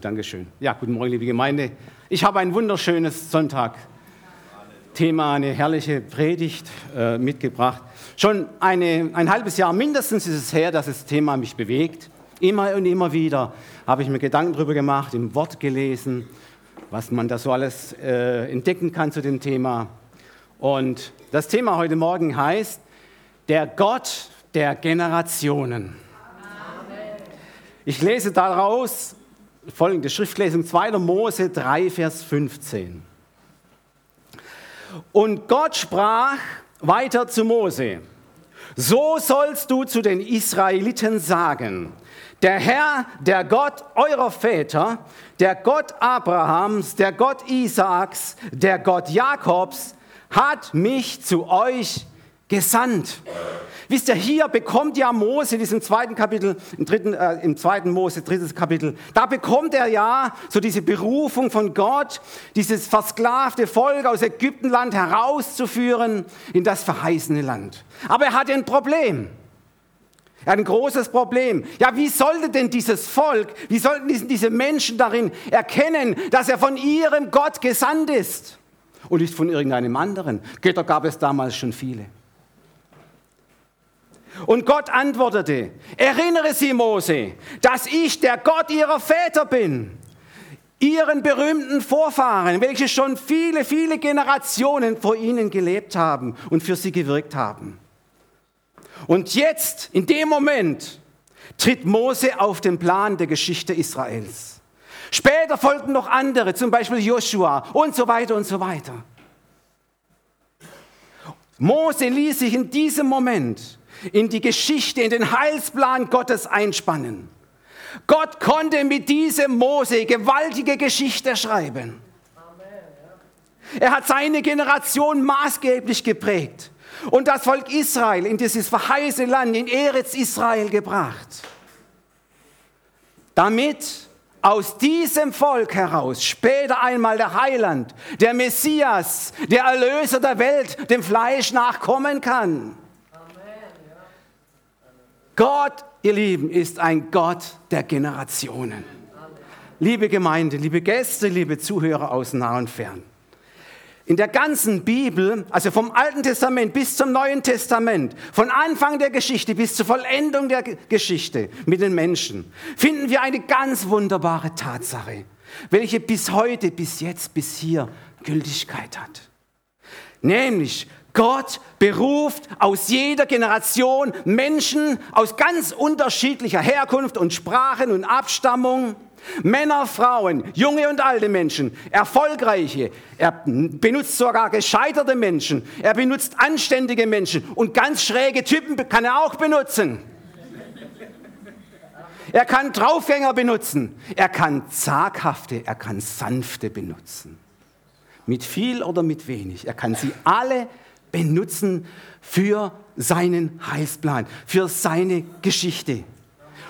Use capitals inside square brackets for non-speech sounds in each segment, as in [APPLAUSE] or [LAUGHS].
Dankeschön. Ja, guten Morgen, liebe Gemeinde. Ich habe ein wunderschönes Sonntag-Thema, eine herrliche Predigt äh, mitgebracht. Schon eine, ein halbes Jahr mindestens ist es her, dass das Thema mich bewegt. Immer und immer wieder habe ich mir Gedanken darüber gemacht, im Wort gelesen, was man da so alles äh, entdecken kann zu dem Thema. Und das Thema heute Morgen heißt, der Gott der Generationen. Ich lese daraus folgende Schriftlesung 2. Mose 3, Vers 15. Und Gott sprach weiter zu Mose, so sollst du zu den Israeliten sagen, der Herr, der Gott eurer Väter, der Gott Abrahams, der Gott Isaaks, der Gott Jakobs, hat mich zu euch gesandt. Wisst ihr, hier bekommt ja Mose in diesem zweiten Kapitel, im, dritten, äh, im zweiten Mose, drittes Kapitel, da bekommt er ja so diese Berufung von Gott, dieses versklavte Volk aus Ägyptenland herauszuführen in das verheißene Land. Aber er hat ein Problem. Er hat ein großes Problem. Ja, wie sollte denn dieses Volk, wie sollten diese Menschen darin erkennen, dass er von ihrem Gott gesandt ist und nicht von irgendeinem anderen? Götter gab es damals schon viele. Und Gott antwortete, erinnere sie, Mose, dass ich der Gott ihrer Väter bin, ihren berühmten Vorfahren, welche schon viele, viele Generationen vor ihnen gelebt haben und für sie gewirkt haben. Und jetzt, in dem Moment, tritt Mose auf den Plan der Geschichte Israels. Später folgten noch andere, zum Beispiel Joshua und so weiter und so weiter. Mose ließ sich in diesem Moment in die Geschichte, in den Heilsplan Gottes einspannen. Gott konnte mit diesem Mose gewaltige Geschichte schreiben. Er hat seine Generation maßgeblich geprägt und das Volk Israel in dieses verheißene Land, in Eretz Israel gebracht. Damit aus diesem Volk heraus später einmal der Heiland, der Messias, der Erlöser der Welt dem Fleisch nachkommen kann. Gott, ihr Lieben, ist ein Gott der Generationen. Liebe Gemeinde, liebe Gäste, liebe Zuhörer aus nah und fern. In der ganzen Bibel, also vom Alten Testament bis zum Neuen Testament, von Anfang der Geschichte bis zur Vollendung der Geschichte mit den Menschen, finden wir eine ganz wunderbare Tatsache, welche bis heute, bis jetzt, bis hier Gültigkeit hat. Nämlich, Gott beruft aus jeder Generation Menschen aus ganz unterschiedlicher Herkunft und Sprachen und Abstammung. Männer, Frauen, junge und alte Menschen, erfolgreiche. Er benutzt sogar gescheiterte Menschen. Er benutzt anständige Menschen und ganz schräge Typen kann er auch benutzen. Er kann Draufgänger benutzen. Er kann zaghafte, er kann sanfte benutzen. Mit viel oder mit wenig. Er kann sie alle benutzen benutzen für seinen Heilsplan, für seine Geschichte.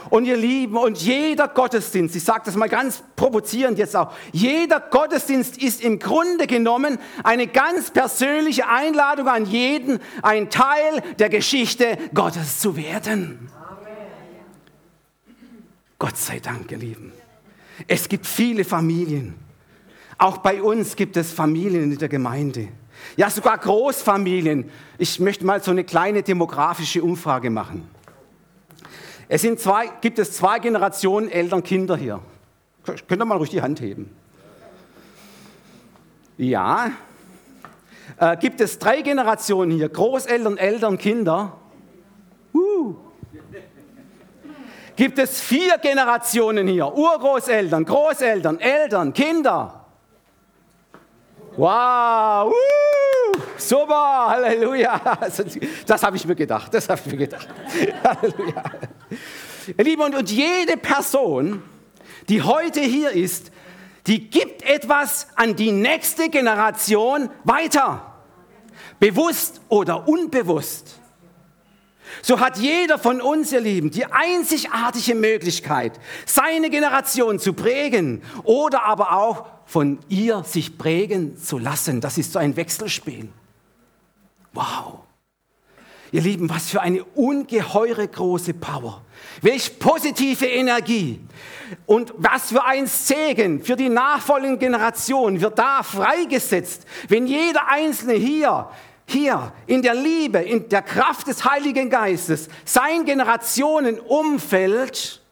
Und ihr Lieben, und jeder Gottesdienst, ich sage das mal ganz provozierend jetzt auch, jeder Gottesdienst ist im Grunde genommen eine ganz persönliche Einladung an jeden, ein Teil der Geschichte Gottes zu werden. Gott sei Dank, ihr Lieben. Es gibt viele Familien. Auch bei uns gibt es Familien in der Gemeinde. Ja, sogar Großfamilien. Ich möchte mal so eine kleine demografische Umfrage machen. Es sind zwei, gibt es zwei Generationen Eltern, Kinder hier. Könnt ihr mal ruhig die Hand heben? Ja. Äh, gibt es drei Generationen hier? Großeltern, Eltern, Kinder? Uh. Gibt es vier Generationen hier? Urgroßeltern, Großeltern, Eltern, Kinder? Wow! Uh, super! Halleluja! Das habe ich mir gedacht. Das habe ich mir gedacht. [LAUGHS] Halleluja! Ihr Lieben, und, und jede Person, die heute hier ist, die gibt etwas an die nächste Generation weiter. Bewusst oder unbewusst. So hat jeder von uns, ihr Lieben, die einzigartige Möglichkeit, seine Generation zu prägen oder aber auch von ihr sich prägen zu lassen. Das ist so ein Wechselspiel. Wow. Ihr Lieben, was für eine ungeheure große Power. Welch positive Energie. Und was für ein Segen für die nachfolgenden Generationen wird da freigesetzt, wenn jeder Einzelne hier, hier in der Liebe, in der Kraft des Heiligen Geistes sein Generationenumfeld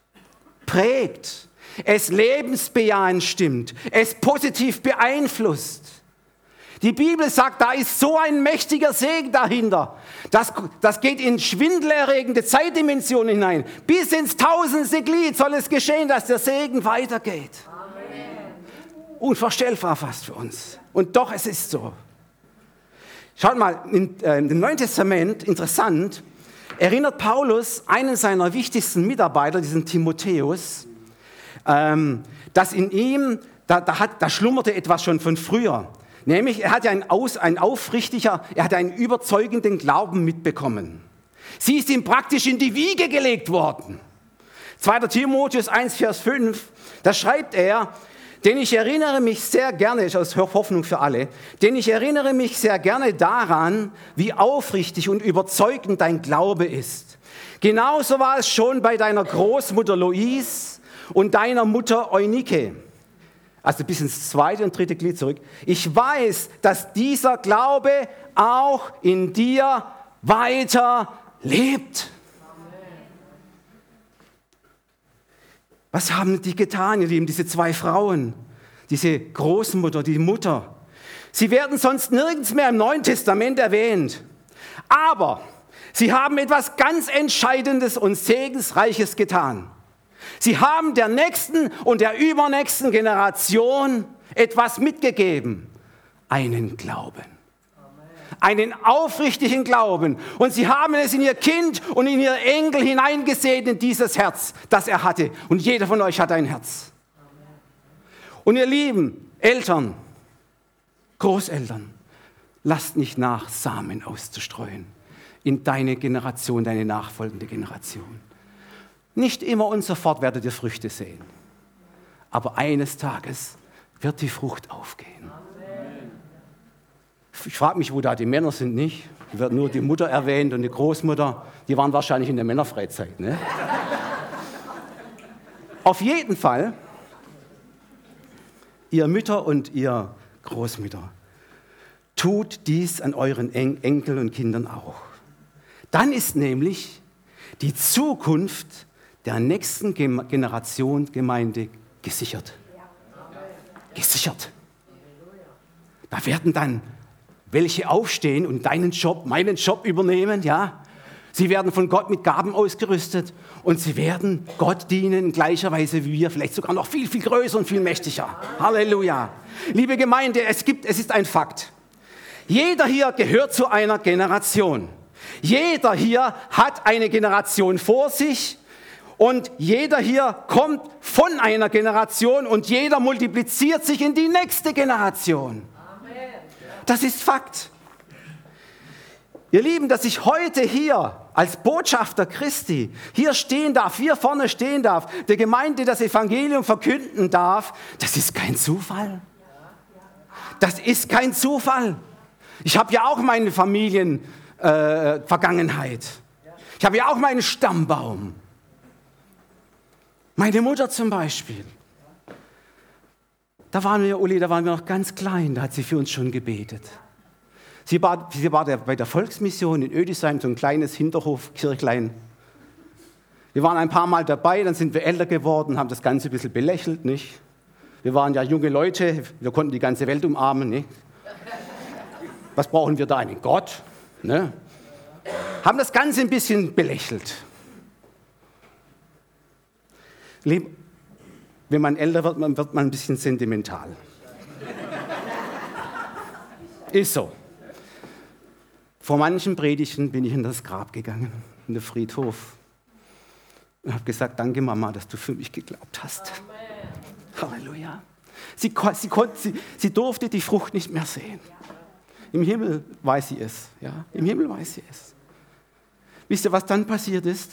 prägt, es lebensbejahend stimmt, es positiv beeinflusst. Die Bibel sagt, da ist so ein mächtiger Segen dahinter. Das, das geht in schwindelerregende Zeitdimensionen hinein. Bis ins tausendste Glied soll es geschehen, dass der Segen weitergeht. Amen. Unvorstellbar fast für uns. Und doch, es ist so. Schaut mal, in, äh, im Neuen Testament, interessant, erinnert Paulus einen seiner wichtigsten Mitarbeiter, diesen Timotheus, ähm, dass in ihm, da, da, hat, da schlummerte etwas schon von früher. Nämlich, er hatte ein, aus, ein aufrichtiger, er hatte einen überzeugenden Glauben mitbekommen. Sie ist ihm praktisch in die Wiege gelegt worden. 2. Timotheus 1, Vers 5, da schreibt er, denn ich erinnere mich sehr gerne, ist aus Hoffnung für alle, denn ich erinnere mich sehr gerne daran, wie aufrichtig und überzeugend dein Glaube ist. Genauso war es schon bei deiner Großmutter Louise und deiner Mutter Eunike also bis ins zweite und dritte Glied zurück. Ich weiß, dass dieser Glaube auch in dir weiter lebt. Was haben die getan, ihr Lieben, diese zwei Frauen, diese Großmutter, die Mutter? Sie werden sonst nirgends mehr im Neuen Testament erwähnt. Aber sie haben etwas ganz Entscheidendes und Segensreiches getan. Sie haben der nächsten und der übernächsten Generation etwas mitgegeben. Einen Glauben. Einen aufrichtigen Glauben. Und sie haben es in ihr Kind und in ihr Enkel hineingesehen, in dieses Herz, das er hatte. Und jeder von euch hat ein Herz. Und ihr Lieben, Eltern, Großeltern, lasst nicht nach, Samen auszustreuen in deine Generation, deine nachfolgende Generation. Nicht immer und sofort werdet ihr Früchte sehen. Aber eines Tages wird die Frucht aufgehen. Ich frage mich, wo da die Männer sind, nicht? Da wird nur die Mutter erwähnt und die Großmutter. Die waren wahrscheinlich in der Männerfreizeit. Ne? Auf jeden Fall, ihr Mütter und ihr Großmütter, tut dies an euren Enkeln und Kindern auch. Dann ist nämlich die Zukunft der nächsten Generation Gemeinde gesichert. Gesichert. Da werden dann welche aufstehen und deinen Job, meinen Job übernehmen, ja. Sie werden von Gott mit Gaben ausgerüstet und sie werden Gott dienen in gleicher Weise wie wir, vielleicht sogar noch viel, viel größer und viel mächtiger. Halleluja. Liebe Gemeinde, es gibt, es ist ein Fakt. Jeder hier gehört zu einer Generation. Jeder hier hat eine Generation vor sich und jeder hier kommt von einer Generation und jeder multipliziert sich in die nächste Generation. Das ist Fakt. Ihr Lieben, dass ich heute hier als Botschafter Christi hier stehen darf, hier vorne stehen darf, der Gemeinde das Evangelium verkünden darf, das ist kein Zufall. Das ist kein Zufall. Ich habe ja auch meine Familienvergangenheit. Äh, ich habe ja auch meinen Stammbaum. Meine Mutter zum Beispiel. Da waren wir, Uli, da waren wir noch ganz klein, da hat sie für uns schon gebetet. Sie war, sie war der, bei der Volksmission in Ödisheim, so ein kleines Hinterhofkirchlein. Wir waren ein paar Mal dabei, dann sind wir älter geworden, haben das Ganze ein bisschen belächelt, nicht? Wir waren ja junge Leute, wir konnten die ganze Welt umarmen, nicht? Was brauchen wir da? Einen Gott? Ne? Haben das Ganze ein bisschen belächelt. Wenn man älter wird, man wird man ein bisschen sentimental. Ist so. Vor manchen Predigten bin ich in das Grab gegangen, in den Friedhof, und habe gesagt, danke Mama, dass du für mich geglaubt hast. Amen. Halleluja. Sie, sie, konnte, sie, sie durfte die Frucht nicht mehr sehen. Im Himmel weiß sie es. Ja? Im Himmel weiß sie es. Wisst ihr, was dann passiert ist?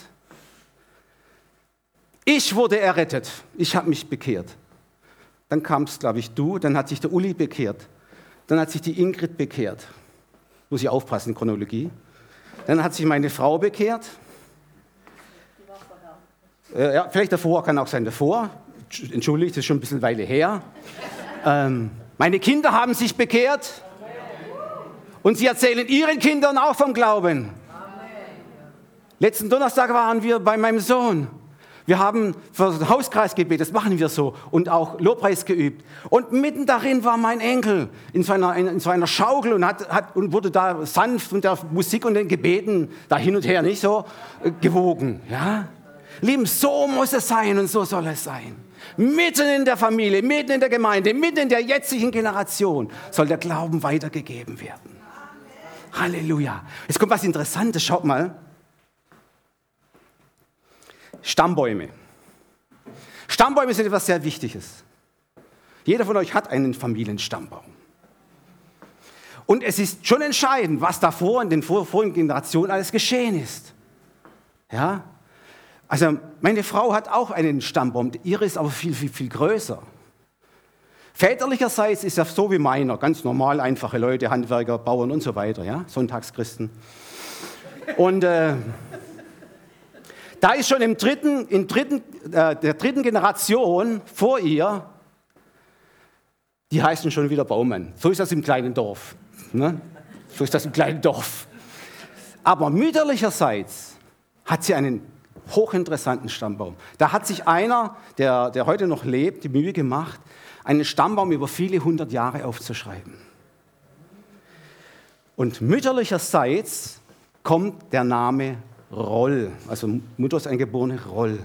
Ich wurde errettet. Ich habe mich bekehrt. Dann kam es, glaube ich, du. Dann hat sich der Uli bekehrt. Dann hat sich die Ingrid bekehrt. Muss ich aufpassen, Chronologie. Dann hat sich meine Frau bekehrt. Äh, ja, vielleicht davor, kann auch sein davor. Entschuldigt, das ist schon ein bisschen Weile her. Ähm, meine Kinder haben sich bekehrt. Und sie erzählen ihren Kindern auch vom Glauben. Letzten Donnerstag waren wir bei meinem Sohn. Wir haben für das Hauskreisgebet, das machen wir so, und auch Lobpreis geübt. Und mitten darin war mein Enkel in so einer, in so Schaukel und, hat, hat, und wurde da sanft mit der Musik und den Gebeten da hin und her nicht so äh, gewogen. Ja? Lieben, so muss es sein und so soll es sein. Mitten in der Familie, mitten in der Gemeinde, mitten in der jetzigen Generation soll der Glauben weitergegeben werden. Halleluja. Jetzt kommt was Interessantes, schaut mal. Stammbäume. Stammbäume sind etwas sehr Wichtiges. Jeder von euch hat einen Familienstammbaum. Und es ist schon entscheidend, was davor in den vorigen Generationen alles geschehen ist. Ja? Also meine Frau hat auch einen Stammbaum, ihre ist aber viel, viel, viel größer. Väterlicherseits ist er so wie meiner, ganz normal, einfache Leute, Handwerker, Bauern und so weiter, ja? Sonntagschristen. Und äh, da ist schon im dritten, in dritten, äh, der dritten Generation vor ihr, die heißen schon wieder Baumann. So ist das im kleinen Dorf. Ne? So ist das im kleinen Dorf. Aber mütterlicherseits hat sie einen hochinteressanten Stammbaum. Da hat sich einer, der, der heute noch lebt, die Mühe gemacht, einen Stammbaum über viele hundert Jahre aufzuschreiben. Und mütterlicherseits kommt der Name Roll, also Mutter ist eingeborene Roll.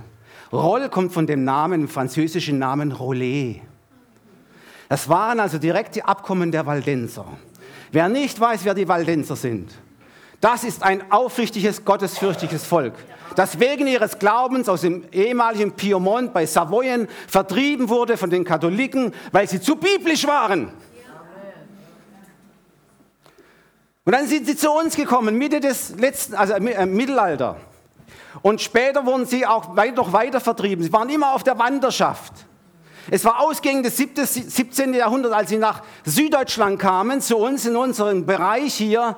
Roll kommt von dem Namen, französischen Namen Rollet. Das waren also direkte Abkommen der Waldenser. Wer nicht weiß, wer die Waldenser sind, das ist ein aufrichtiges, gottesfürchtiges Volk, das wegen ihres Glaubens aus dem ehemaligen Piemont bei Savoyen vertrieben wurde von den Katholiken, weil sie zu biblisch waren. Und dann sind sie zu uns gekommen, Mitte des letzten, also äh, Mittelalter. Und später wurden sie auch weit, noch weiter vertrieben. Sie waren immer auf der Wanderschaft. Es war ausgehend des 17. Jahrhunderts, als sie nach Süddeutschland kamen, zu uns in unserem Bereich hier.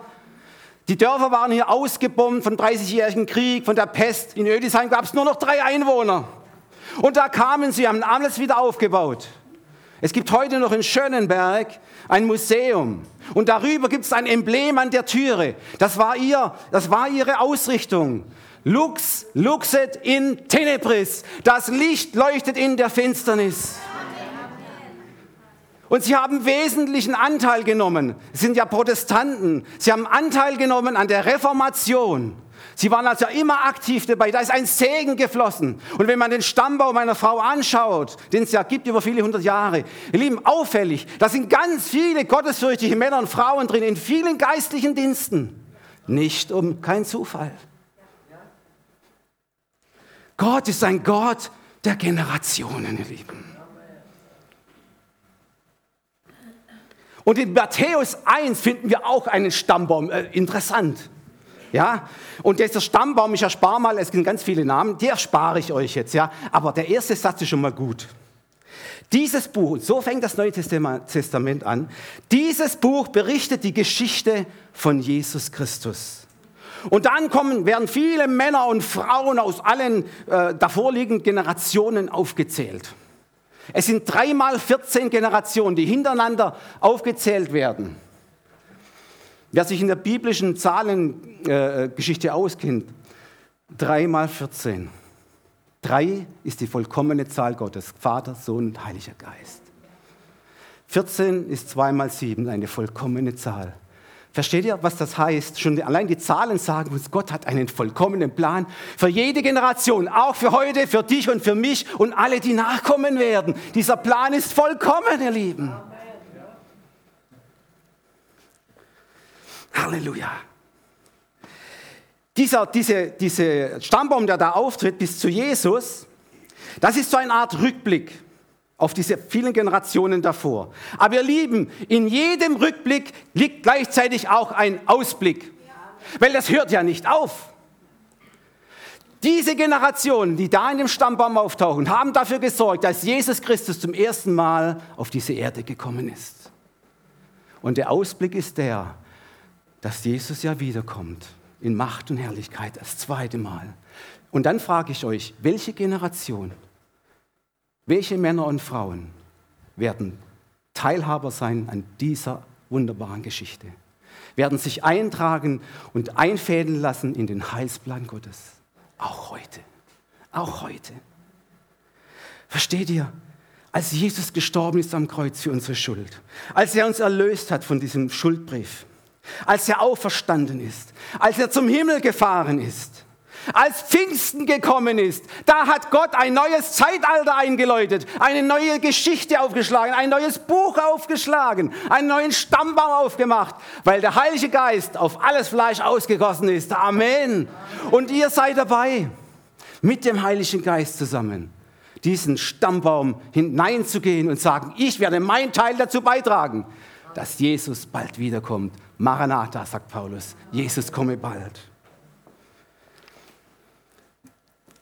Die Dörfer waren hier ausgebombt vom 30-jährigen Krieg, von der Pest. In Ödisheim gab es nur noch drei Einwohner. Und da kamen sie, haben alles wieder aufgebaut. Es gibt heute noch in Schönenberg ein Museum. Und darüber gibt es ein Emblem an der Türe. Das war, ihr, das war ihre Ausrichtung. Lux, luxet in tenebris. Das Licht leuchtet in der Finsternis. Und sie haben wesentlichen Anteil genommen. Sie sind ja Protestanten. Sie haben Anteil genommen an der Reformation. Sie waren also immer aktiv dabei. Da ist ein Segen geflossen. Und wenn man den Stammbaum meiner Frau anschaut, den es ja gibt über viele hundert Jahre, ihr Lieben, auffällig, da sind ganz viele gottesfürchtige Männer und Frauen drin in vielen geistlichen Diensten. Nicht um kein Zufall. Gott ist ein Gott der Generationen, ihr Lieben. Und in Matthäus 1 finden wir auch einen Stammbaum. Äh, interessant. Ja? Und dieser Stammbaum, ich erspare mal, es sind ganz viele Namen, die erspare ich euch jetzt. Ja? Aber der erste Satz ist schon mal gut. Dieses Buch, so fängt das Neue Testament an, dieses Buch berichtet die Geschichte von Jesus Christus. Und dann kommen, werden viele Männer und Frauen aus allen äh, davorliegenden Generationen aufgezählt. Es sind dreimal 14 Generationen, die hintereinander aufgezählt werden. Wer sich in der biblischen Zahlengeschichte äh, auskennt, 3 mal 14. 3 ist die vollkommene Zahl Gottes, Vater, Sohn und Heiliger Geist. 14 ist 2 mal 7, eine vollkommene Zahl. Versteht ihr, was das heißt? Schon allein die Zahlen sagen uns, Gott hat einen vollkommenen Plan für jede Generation, auch für heute, für dich und für mich und alle, die nachkommen werden. Dieser Plan ist vollkommen, ihr Lieben. Halleluja. Dieser diese, diese Stammbaum, der da auftritt bis zu Jesus, das ist so eine Art Rückblick auf diese vielen Generationen davor. Aber ihr Lieben, in jedem Rückblick liegt gleichzeitig auch ein Ausblick, weil das hört ja nicht auf. Diese Generationen, die da in dem Stammbaum auftauchen, haben dafür gesorgt, dass Jesus Christus zum ersten Mal auf diese Erde gekommen ist. Und der Ausblick ist der, dass Jesus ja wiederkommt. in Macht und Herrlichkeit das zweite Mal. Und dann frage ich euch, welche Generation, welche Männer und Frauen werden Teilhaber sein an dieser wunderbaren Geschichte? Werden sich eintragen und einfädeln lassen in den Heilsplan Gottes? Auch heute. Auch heute. Versteht ihr? Als Jesus gestorben ist am Kreuz für unsere Schuld, als er uns erlöst hat von diesem Schuldbrief, als er auferstanden ist, als er zum Himmel gefahren ist, als Pfingsten gekommen ist, da hat Gott ein neues Zeitalter eingeläutet, eine neue Geschichte aufgeschlagen, ein neues Buch aufgeschlagen, einen neuen Stammbaum aufgemacht, weil der Heilige Geist auf alles Fleisch ausgegossen ist. Amen. Und ihr seid dabei, mit dem Heiligen Geist zusammen, diesen Stammbaum hineinzugehen und sagen, ich werde meinen Teil dazu beitragen, dass Jesus bald wiederkommt. Maranatha, sagt Paulus, Jesus komme bald.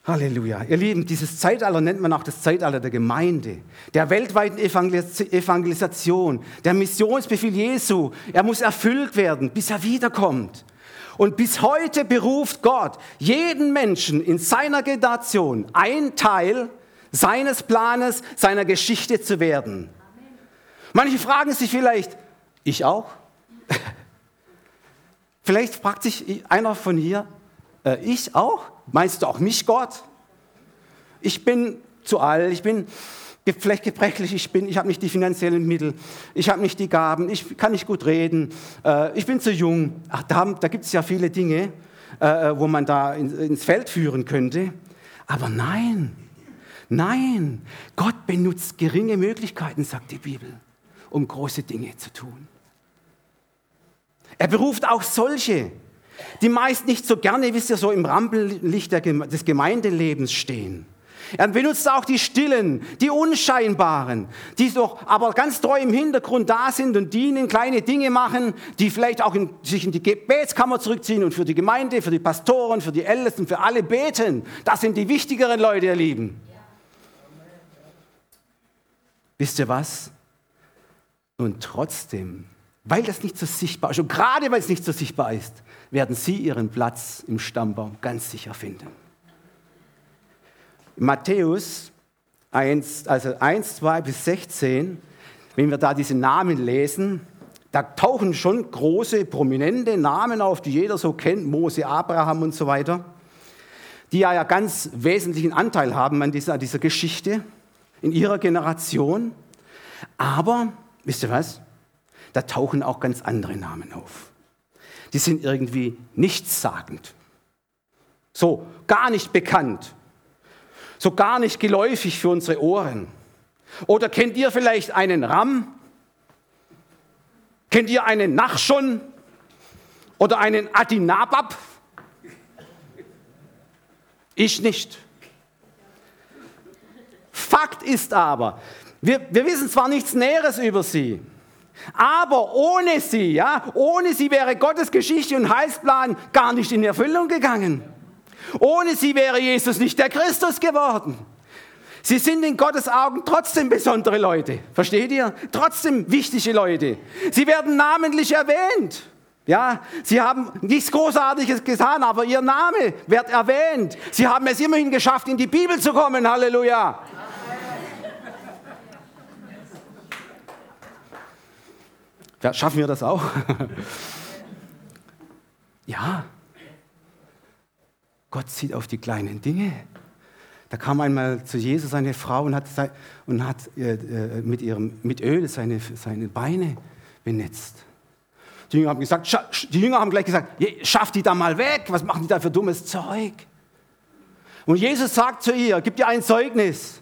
Halleluja. Ihr Lieben, dieses Zeitalter nennt man auch das Zeitalter der Gemeinde, der weltweiten Evangelisation, der Missionsbefehl Jesu. Er muss erfüllt werden, bis er wiederkommt. Und bis heute beruft Gott jeden Menschen in seiner Generation ein Teil seines Planes, seiner Geschichte zu werden. Manche fragen sich vielleicht, ich auch? Vielleicht fragt sich einer von hier, äh, ich auch? Meinst du auch mich, Gott? Ich bin zu alt, ich bin vielleicht gebrechlich, ich, ich habe nicht die finanziellen Mittel, ich habe nicht die Gaben, ich kann nicht gut reden, äh, ich bin zu jung. Ach, da, da gibt es ja viele Dinge, äh, wo man da in, ins Feld führen könnte. Aber nein, nein, Gott benutzt geringe Möglichkeiten, sagt die Bibel, um große Dinge zu tun. Er beruft auch solche, die meist nicht so gerne, wisst ihr, so im Rampenlicht des Gemeindelebens stehen. Er benutzt auch die Stillen, die Unscheinbaren, die doch aber ganz treu im Hintergrund da sind und dienen, kleine Dinge machen, die vielleicht auch in, sich in die Gebetskammer zurückziehen und für die Gemeinde, für die Pastoren, für die Ältesten, für alle beten. Das sind die wichtigeren Leute, ihr Lieben. Wisst ihr was? Und trotzdem, weil das nicht so sichtbar ist, und gerade weil es nicht so sichtbar ist, werden Sie Ihren Platz im Stammbaum ganz sicher finden. Matthäus 1, also 1, 2 bis 16, wenn wir da diese Namen lesen, da tauchen schon große, prominente Namen auf, die jeder so kennt, Mose, Abraham und so weiter, die ja ganz wesentlichen Anteil haben an dieser, an dieser Geschichte in ihrer Generation. Aber, wisst ihr was? Da tauchen auch ganz andere Namen auf die sind irgendwie nichtssagend. So gar nicht bekannt. So gar nicht geläufig für unsere Ohren. Oder kennt ihr vielleicht einen Ram? Kennt ihr einen Nachschon? Oder einen Adinabab? Ich nicht. Fakt ist aber, wir, wir wissen zwar nichts Näheres über sie, aber ohne sie, ja, ohne sie wäre Gottes Geschichte und Heilsplan gar nicht in Erfüllung gegangen. Ohne sie wäre Jesus nicht der Christus geworden. Sie sind in Gottes Augen trotzdem besondere Leute. Versteht ihr? Trotzdem wichtige Leute. Sie werden namentlich erwähnt. Ja, sie haben nichts Großartiges getan, aber ihr Name wird erwähnt. Sie haben es immerhin geschafft, in die Bibel zu kommen. Halleluja. Schaffen wir das auch? [LAUGHS] ja. Gott sieht auf die kleinen Dinge. Da kam einmal zu Jesus eine Frau und hat, und hat äh, äh, mit, ihrem, mit Öl seine, seine Beine benetzt. Die Jünger haben gesagt, die Jünger haben gleich gesagt, schaff die da mal weg, was machen die da für dummes Zeug? Und Jesus sagt zu ihr, gib dir ein Zeugnis.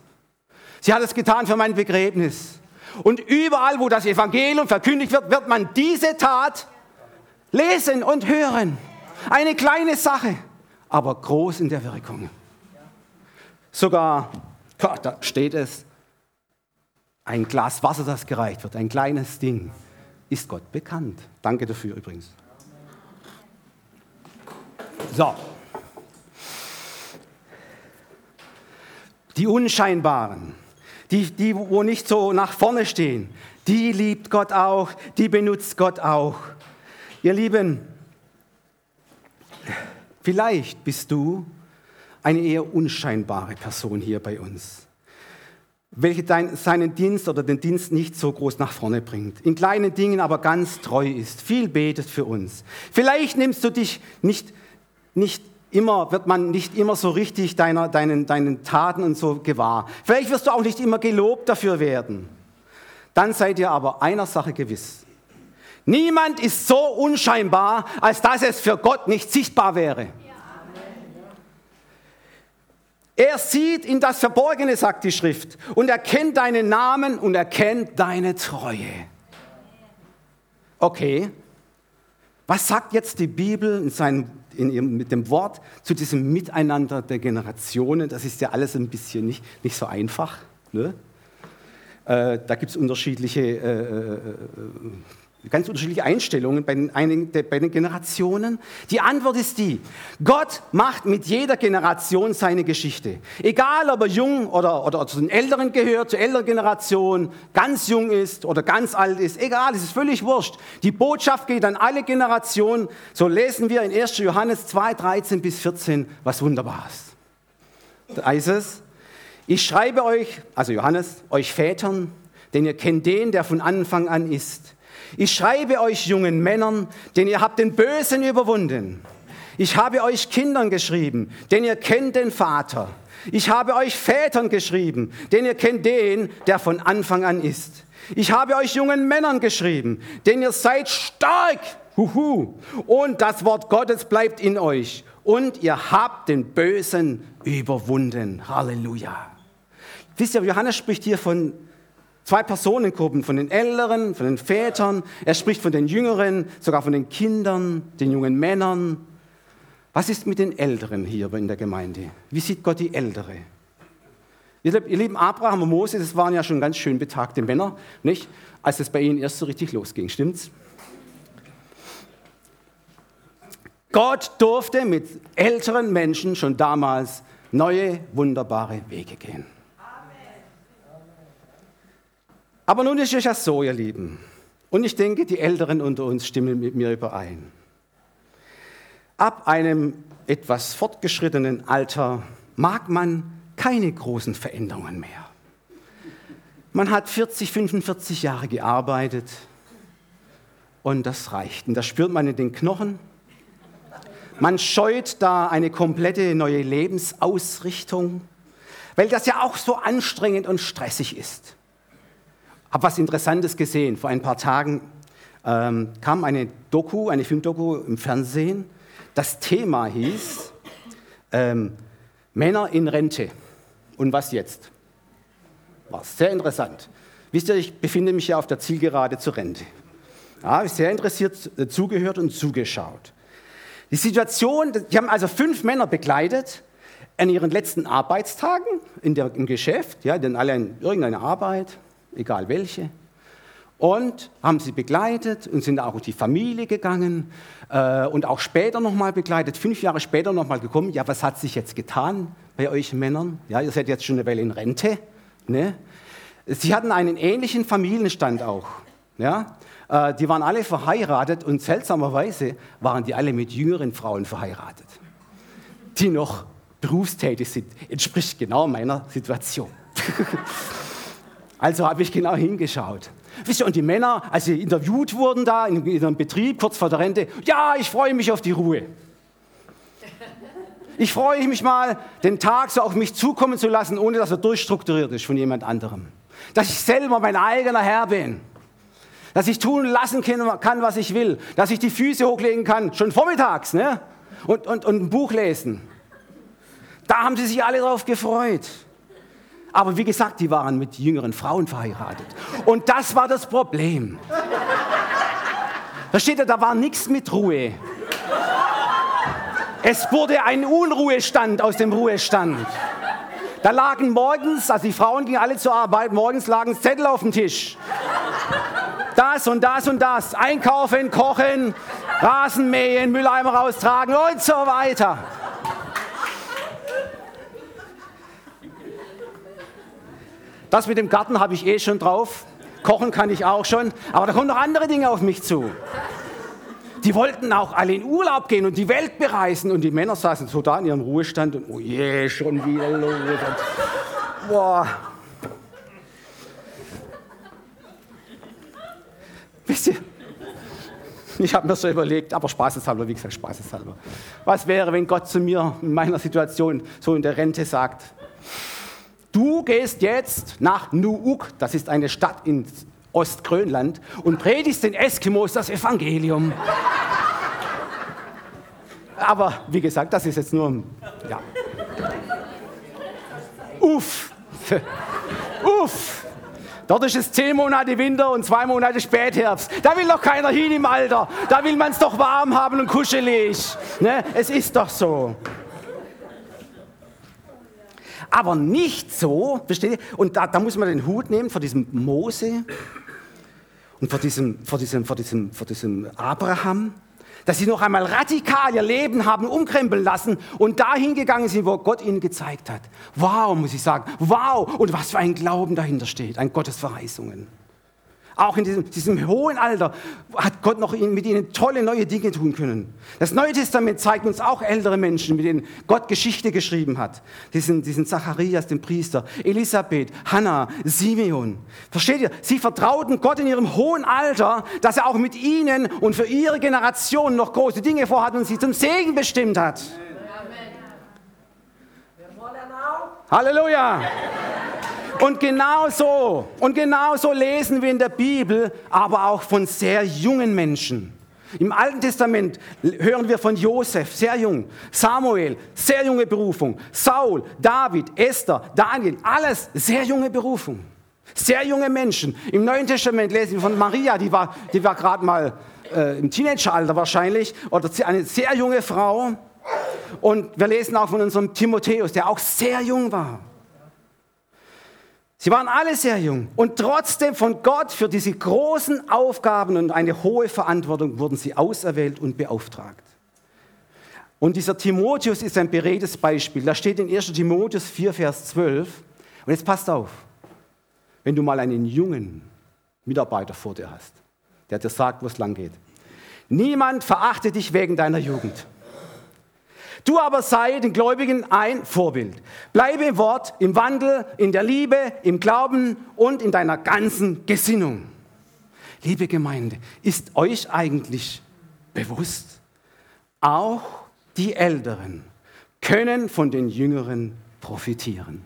Sie hat es getan für mein Begräbnis. Und überall, wo das Evangelium verkündigt wird, wird man diese Tat lesen und hören. Eine kleine Sache, aber groß in der Wirkung. Sogar, da steht es, ein Glas Wasser, das gereicht wird, ein kleines Ding, ist Gott bekannt. Danke dafür übrigens. So. Die Unscheinbaren die, die, wo nicht so nach vorne stehen, die liebt Gott auch, die benutzt Gott auch. Ihr Lieben, vielleicht bist du eine eher unscheinbare Person hier bei uns, welche dein, seinen Dienst oder den Dienst nicht so groß nach vorne bringt, in kleinen Dingen aber ganz treu ist, viel betet für uns. Vielleicht nimmst du dich nicht, nicht immer, wird man nicht immer so richtig deiner, deinen, deinen Taten und so gewahr. Vielleicht wirst du auch nicht immer gelobt dafür werden. Dann seid ihr aber einer Sache gewiss. Niemand ist so unscheinbar, als dass es für Gott nicht sichtbar wäre. Er sieht in das Verborgene, sagt die Schrift, und erkennt deinen Namen und erkennt deine Treue. Okay, was sagt jetzt die Bibel in seinem, in ihrem, mit dem Wort zu diesem Miteinander der Generationen? Das ist ja alles ein bisschen nicht, nicht so einfach. Ne? Äh, da gibt es unterschiedliche äh, äh, äh ganz unterschiedliche Einstellungen bei den, einigen, bei den Generationen. Die Antwort ist die, Gott macht mit jeder Generation seine Geschichte. Egal, ob er jung oder, oder zu den Älteren gehört, zur älteren Generation, ganz jung ist oder ganz alt ist, egal, es ist völlig wurscht. Die Botschaft geht an alle Generationen. So lesen wir in 1. Johannes 2, 13 bis 14 was Wunderbares. Da heißt es, ich schreibe euch, also Johannes, euch Vätern, denn ihr kennt den, der von Anfang an ist. Ich schreibe euch jungen Männern, denn ihr habt den Bösen überwunden. Ich habe euch Kindern geschrieben, denn ihr kennt den Vater. Ich habe euch Vätern geschrieben, denn ihr kennt den, der von Anfang an ist. Ich habe euch jungen Männern geschrieben, denn ihr seid stark. Huhu. Und das Wort Gottes bleibt in euch. Und ihr habt den Bösen überwunden. Halleluja. Wisst ihr, Johannes spricht hier von Zwei Personengruppen, von den Älteren, von den Vätern. Er spricht von den Jüngeren, sogar von den Kindern, den jungen Männern. Was ist mit den Älteren hier in der Gemeinde? Wie sieht Gott die Ältere? Ihr lieben Abraham und Mose, das waren ja schon ganz schön betagte Männer, nicht? Als es bei ihnen erst so richtig losging, stimmt's? Gott durfte mit älteren Menschen schon damals neue, wunderbare Wege gehen. Aber nun ist es ja so, ihr Lieben, und ich denke, die Älteren unter uns stimmen mit mir überein. Ab einem etwas fortgeschrittenen Alter mag man keine großen Veränderungen mehr. Man hat 40, 45 Jahre gearbeitet und das reicht. Und das spürt man in den Knochen. Man scheut da eine komplette neue Lebensausrichtung, weil das ja auch so anstrengend und stressig ist habe was Interessantes gesehen. Vor ein paar Tagen ähm, kam eine Doku, eine Filmdoku im Fernsehen. Das Thema hieß ähm, Männer in Rente. Und was jetzt? War sehr interessant. Wisst ihr, ich befinde mich ja auf der Zielgerade zur Rente. Ja, sehr interessiert äh, zugehört und zugeschaut. Die Situation, die haben also fünf Männer begleitet an ihren letzten Arbeitstagen in der, im Geschäft, ja, denn alle in irgendeine Arbeit egal welche. Und haben sie begleitet und sind auch in die Familie gegangen äh, und auch später nochmal begleitet, fünf Jahre später nochmal gekommen. Ja, was hat sich jetzt getan bei euch Männern? Ja, ihr seid jetzt schon eine Weile in Rente. Ne? Sie hatten einen ähnlichen Familienstand auch. Ja? Äh, die waren alle verheiratet und seltsamerweise waren die alle mit jüngeren Frauen verheiratet, die noch berufstätig sind. Entspricht genau meiner Situation. [LAUGHS] Also habe ich genau hingeschaut. Wisst ihr, und die Männer, als sie interviewt wurden da in, ihrem Betrieb, kurz vor der Rente, ja, ich freue mich auf die Ruhe. Ich freue mich mal, den Tag so auf mich zukommen zu lassen, ohne dass er durchstrukturiert ist von jemand anderem. Dass ich selber mein eigener Herr bin. Dass ich tun lassen kann, was ich will. Dass ich die Füße hochlegen kann, schon vormittags, ne? und, und, und ein Buch lesen. Da haben sie sich alle drauf gefreut. Aber wie gesagt, die waren mit jüngeren Frauen verheiratet. Und das war das Problem. Da steht ja, da war nichts mit Ruhe. Es wurde ein Unruhestand aus dem Ruhestand. Da lagen morgens, also die Frauen gingen alle zur Arbeit, morgens lagen Zettel auf dem Tisch. Das und das und das. Einkaufen, kochen, Rasenmähen, Mülleimer raustragen und so weiter. Das mit dem Garten habe ich eh schon drauf. Kochen kann ich auch schon. Aber da kommen noch andere Dinge auf mich zu. die wollten auch alle in Urlaub gehen und die Welt bereisen. Und die Männer saßen so da in ihrem Ruhestand und, oh je, schon wieder los. Und, boah. Wisst ihr, ich habe mir so überlegt, aber spaßeshalber, wie gesagt, spaßeshalber. Was wäre, wenn Gott zu mir in meiner Situation so in der Rente sagt, du gehst jetzt nach Nuuk, das ist eine Stadt in Ostgrönland, und predigst den Eskimos das Evangelium. Aber wie gesagt, das ist jetzt nur, ja. Uff. [LAUGHS] Uff. Dort ist es zehn Monate Winter und zwei Monate Spätherbst. Da will doch keiner hin im Alter. Da will man es doch warm haben und kuschelig. Ne? Es ist doch so. Aber nicht so, versteht ihr? Und da, da muss man den Hut nehmen vor diesem Mose und vor diesem, vor diesem, vor diesem, vor diesem Abraham dass sie noch einmal radikal ihr Leben haben umkrempeln lassen und dahin gegangen sind, wo Gott ihnen gezeigt hat. Wow, muss ich sagen. Wow. Und was für ein Glauben dahinter steht, ein Gottes Verheißungen. Auch in diesem, diesem, hohen Alter hat Gott noch mit ihnen tolle neue Dinge tun können. Das Neue Testament zeigt uns auch ältere Menschen, mit denen Gott Geschichte geschrieben hat. Diesen, diesen Zacharias, den Priester, Elisabeth, Hannah, Simeon. Versteht ihr? Sie vertrauten Gott in ihrem hohen Alter, dass er auch mit ihnen und für ihre Generation noch große Dinge vorhat und sie zum Segen bestimmt hat. Halleluja! Und genau so, und genau so lesen wir in der Bibel, aber auch von sehr jungen Menschen. Im Alten Testament hören wir von Josef, sehr jung, Samuel, sehr junge Berufung, Saul, David, Esther, Daniel, alles sehr junge Berufung. Sehr junge Menschen. Im Neuen Testament lesen wir von Maria, die war, die war gerade mal äh, im Teenageralter wahrscheinlich, oder eine sehr junge Frau. Und wir lesen auch von unserem Timotheus, der auch sehr jung war. Sie waren alle sehr jung und trotzdem von Gott für diese großen Aufgaben und eine hohe Verantwortung wurden sie auserwählt und beauftragt. Und dieser Timotheus ist ein beredtes Beispiel. Da steht in 1 Timotheus 4, Vers 12. Und jetzt passt auf, wenn du mal einen jungen Mitarbeiter vor dir hast, der dir sagt, wo es lang geht. Niemand verachte dich wegen deiner Jugend. Du aber sei den Gläubigen ein Vorbild. Bleibe im Wort, im Wandel, in der Liebe, im Glauben und in deiner ganzen Gesinnung. Liebe Gemeinde, ist euch eigentlich bewusst, auch die Älteren können von den Jüngeren profitieren.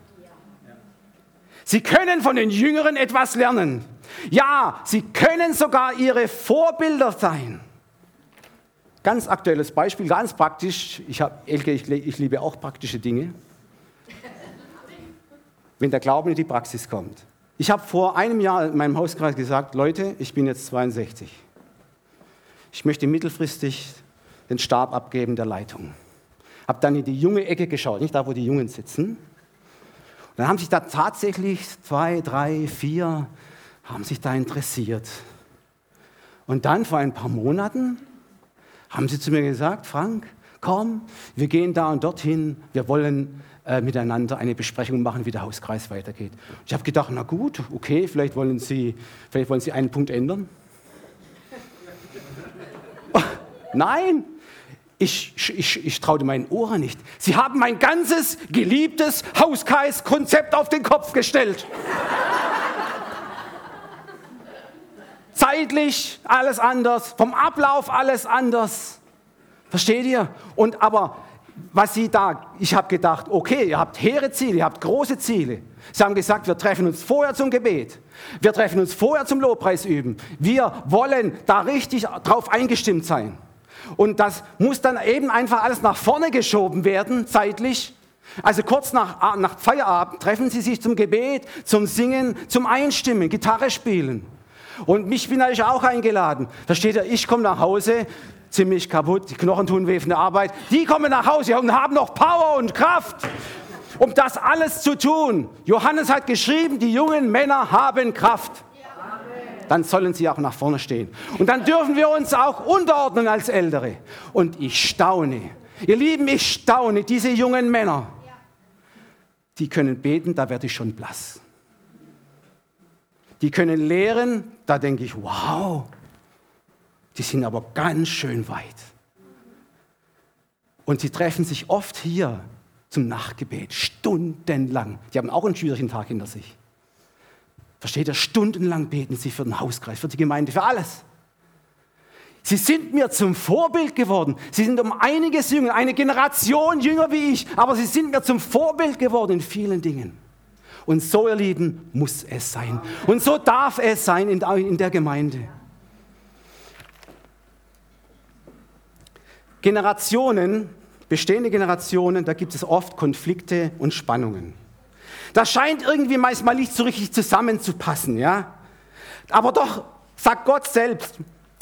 Sie können von den Jüngeren etwas lernen. Ja, sie können sogar ihre Vorbilder sein. Ganz aktuelles Beispiel, ganz praktisch. Ich, hab, Elke, ich, ich liebe auch praktische Dinge. Wenn der Glauben in die Praxis kommt. Ich habe vor einem Jahr in meinem Hauskreis gesagt, Leute, ich bin jetzt 62. Ich möchte mittelfristig den Stab abgeben der Leitung. Habe dann in die junge Ecke geschaut, nicht da, wo die Jungen sitzen. Und dann haben sich da tatsächlich zwei, drei, vier, haben sich da interessiert. Und dann vor ein paar Monaten haben sie zu mir gesagt, Frank, komm, wir gehen da und dorthin, wir wollen äh, miteinander eine Besprechung machen, wie der Hauskreis weitergeht. Ich habe gedacht, na gut, okay, vielleicht wollen Sie, vielleicht wollen Sie einen Punkt ändern. [LAUGHS] Nein, ich, ich, ich traute meinen Ohren nicht. Sie haben mein ganzes geliebtes Hauskreiskonzept auf den Kopf gestellt. Zeitlich alles anders, vom Ablauf alles anders. Versteht ihr? Und aber was sie da, ich habe gedacht, okay, ihr habt hehre Ziele, ihr habt große Ziele. Sie haben gesagt, wir treffen uns vorher zum Gebet. Wir treffen uns vorher zum Lobpreis üben. Wir wollen da richtig drauf eingestimmt sein. Und das muss dann eben einfach alles nach vorne geschoben werden, zeitlich. Also kurz nach, nach Feierabend treffen sie sich zum Gebet, zum Singen, zum Einstimmen, Gitarre spielen. Und mich bin ich auch eingeladen. Da steht ja, ich komme nach Hause, ziemlich kaputt, die Knochen tun weh von der Arbeit. Die kommen nach Hause und haben noch Power und Kraft, um das alles zu tun. Johannes hat geschrieben, die jungen Männer haben Kraft. Dann sollen sie auch nach vorne stehen. Und dann dürfen wir uns auch unterordnen als Ältere. Und ich staune. Ihr Lieben, ich staune, diese jungen Männer, die können beten, da werde ich schon blass die können lehren, da denke ich, wow, die sind aber ganz schön weit. Und sie treffen sich oft hier zum Nachtgebet, stundenlang. Die haben auch einen schwierigen Tag hinter sich. Versteht ihr? Stundenlang beten sie für den Hauskreis, für die Gemeinde, für alles. Sie sind mir zum Vorbild geworden. Sie sind um einiges jünger, eine Generation jünger wie ich, aber sie sind mir zum Vorbild geworden in vielen Dingen. Und so, ihr Lieben, muss es sein. Und so darf es sein in der Gemeinde. Generationen, bestehende Generationen, da gibt es oft Konflikte und Spannungen. Das scheint irgendwie manchmal nicht so richtig zusammenzupassen, ja. Aber doch sagt Gott selbst,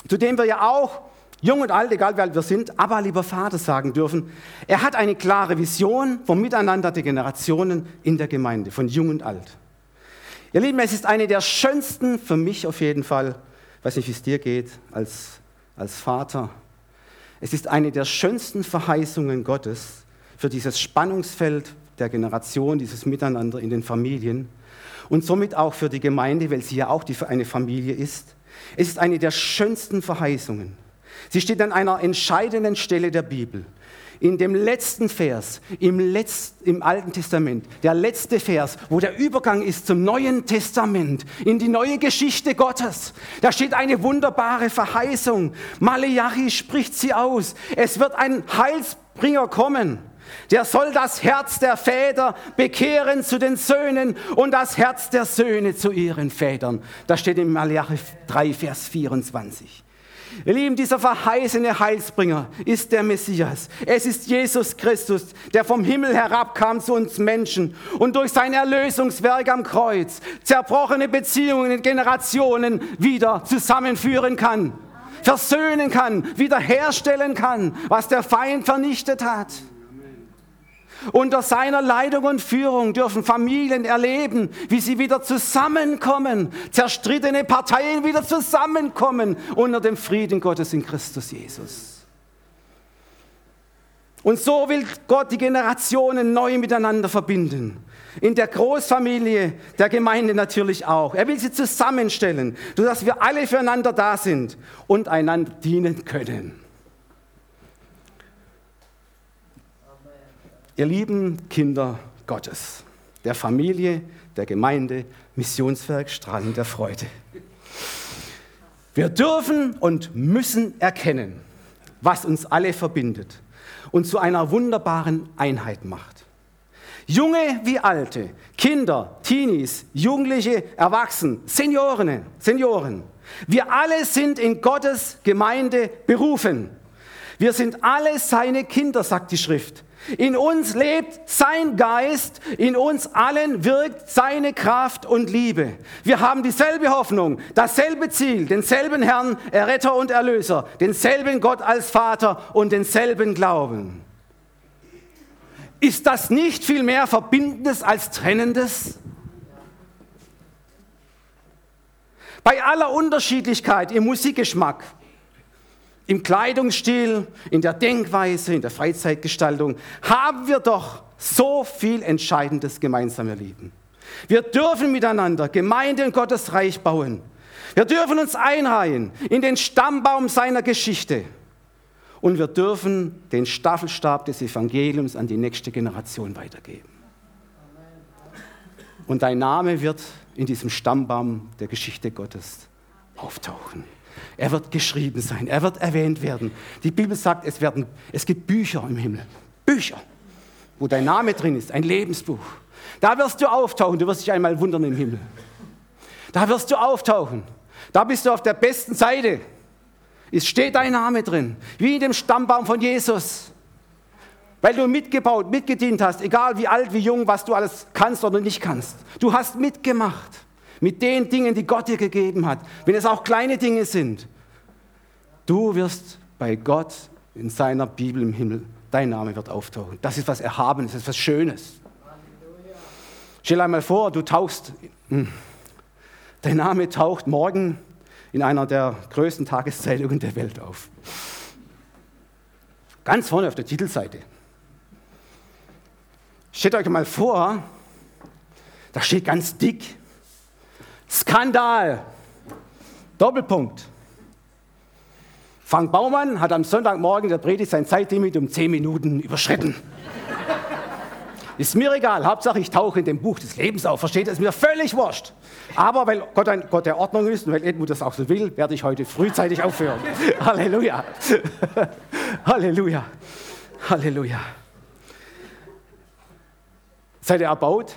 zu dem wir ja auch, jung und alt, egal wie alt wir sind, aber lieber Vater sagen dürfen, er hat eine klare Vision vom Miteinander der Generationen in der Gemeinde, von jung und alt. Ihr Lieben, es ist eine der schönsten, für mich auf jeden Fall, weiß nicht, wie es dir geht, als, als Vater, es ist eine der schönsten Verheißungen Gottes für dieses Spannungsfeld der Generation, dieses Miteinander in den Familien und somit auch für die Gemeinde, weil sie ja auch die, eine Familie ist. Es ist eine der schönsten Verheißungen. Sie steht an einer entscheidenden Stelle der Bibel. In dem letzten Vers im, Letz-, im Alten Testament, der letzte Vers, wo der Übergang ist zum Neuen Testament, in die neue Geschichte Gottes. Da steht eine wunderbare Verheißung. Maleachi spricht sie aus. Es wird ein Heilsbringer kommen. Der soll das Herz der Väter bekehren zu den Söhnen und das Herz der Söhne zu ihren Vätern. Das steht in Malachi 3, Vers 24. Ihr Lieben, dieser verheißene Heilsbringer ist der Messias. Es ist Jesus Christus, der vom Himmel herabkam zu uns Menschen und durch sein Erlösungswerk am Kreuz zerbrochene Beziehungen in Generationen wieder zusammenführen kann, versöhnen kann, wiederherstellen kann, was der Feind vernichtet hat. Unter seiner Leitung und Führung dürfen Familien erleben, wie sie wieder zusammenkommen, zerstrittene Parteien wieder zusammenkommen unter dem Frieden Gottes in Christus Jesus. Und so will Gott die Generationen neu miteinander verbinden. In der Großfamilie der Gemeinde natürlich auch. Er will sie zusammenstellen, sodass wir alle füreinander da sind und einander dienen können. Ihr lieben Kinder Gottes, der Familie, der Gemeinde, Missionswerk Strahlen der Freude. Wir dürfen und müssen erkennen, was uns alle verbindet und zu einer wunderbaren Einheit macht. Junge wie Alte, Kinder, Teenies, Jugendliche, Erwachsene, Senioren, Senioren. Wir alle sind in Gottes Gemeinde berufen. Wir sind alle seine Kinder, sagt die Schrift. In uns lebt sein Geist, in uns allen wirkt seine Kraft und Liebe. Wir haben dieselbe Hoffnung, dasselbe Ziel, denselben Herrn, Erretter und Erlöser, denselben Gott als Vater und denselben Glauben. Ist das nicht viel mehr Verbindendes als Trennendes? Bei aller Unterschiedlichkeit im Musikgeschmack, im Kleidungsstil, in der Denkweise, in der Freizeitgestaltung haben wir doch so viel Entscheidendes gemeinsam erleben. Wir dürfen miteinander Gemeinde und Gottes Reich bauen. Wir dürfen uns einreihen in den Stammbaum seiner Geschichte. Und wir dürfen den Staffelstab des Evangeliums an die nächste Generation weitergeben. Und dein Name wird in diesem Stammbaum der Geschichte Gottes auftauchen. Er wird geschrieben sein, er wird erwähnt werden. Die Bibel sagt, es, werden, es gibt Bücher im Himmel. Bücher, wo dein Name drin ist, ein Lebensbuch. Da wirst du auftauchen, du wirst dich einmal wundern im Himmel. Da wirst du auftauchen. Da bist du auf der besten Seite. Es steht dein Name drin, wie in dem Stammbaum von Jesus. Weil du mitgebaut, mitgedient hast, egal wie alt, wie jung, was du alles kannst oder nicht kannst. Du hast mitgemacht mit den Dingen, die Gott dir gegeben hat, wenn es auch kleine Dinge sind. Du wirst bei Gott in seiner Bibel im Himmel, dein Name wird auftauchen. Das ist was Erhabenes, das ist was Schönes. Stell einmal vor, du tauchst, dein Name taucht morgen in einer der größten Tageszeitungen der Welt auf. Ganz vorne auf der Titelseite. Stellt euch mal vor, da steht ganz dick, Skandal. Doppelpunkt. Frank Baumann hat am Sonntagmorgen der Predigt sein Zeitlimit um zehn Minuten überschritten. Ist mir egal, Hauptsache ich tauche in dem Buch des Lebens auf, versteht? Das ist mir völlig wurscht. Aber weil Gott ein Gott der Ordnung ist und weil Edmund das auch so will, werde ich heute frühzeitig aufhören. [LAUGHS] Halleluja. Halleluja. Halleluja. Seid ihr erbaut?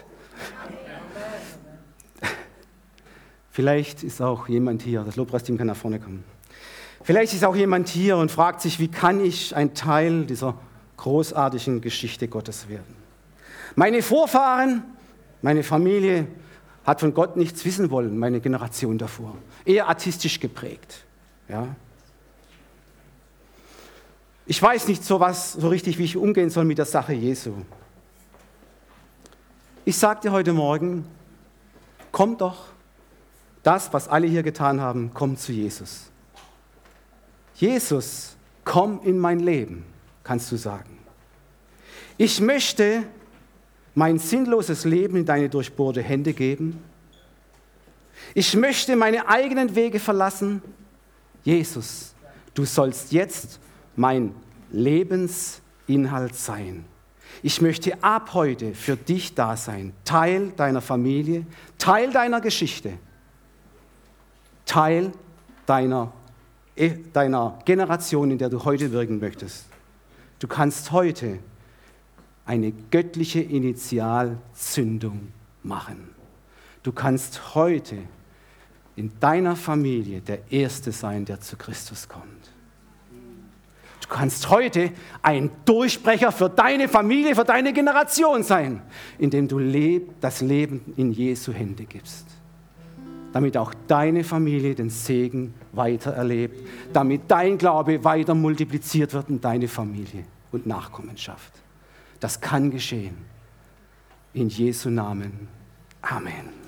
Vielleicht ist auch jemand hier, das Lobpreisteam kann nach vorne kommen. Vielleicht ist auch jemand hier und fragt sich, wie kann ich ein Teil dieser großartigen Geschichte Gottes werden? Meine Vorfahren, meine Familie hat von Gott nichts wissen wollen, meine Generation davor. Eher artistisch geprägt. Ja. Ich weiß nicht so was so richtig, wie ich umgehen soll mit der Sache Jesu. Ich dir heute Morgen, komm doch, das, was alle hier getan haben, komm zu Jesus. Jesus, komm in mein Leben, kannst du sagen. Ich möchte mein sinnloses Leben in deine durchbohrte Hände geben. Ich möchte meine eigenen Wege verlassen. Jesus, du sollst jetzt mein Lebensinhalt sein. Ich möchte ab heute für dich da sein, Teil deiner Familie, Teil deiner Geschichte, Teil deiner, eh, deiner Generation, in der du heute wirken möchtest. Du kannst heute eine göttliche Initialzündung machen. Du kannst heute in deiner Familie der Erste sein, der zu Christus kommt. Du kannst heute ein Durchbrecher für deine Familie, für deine Generation sein, indem du das Leben in Jesu Hände gibst. Damit auch deine Familie den Segen weiter erlebt, damit dein Glaube weiter multipliziert wird in deine Familie und Nachkommenschaft. Das kann geschehen. In Jesu Namen. Amen.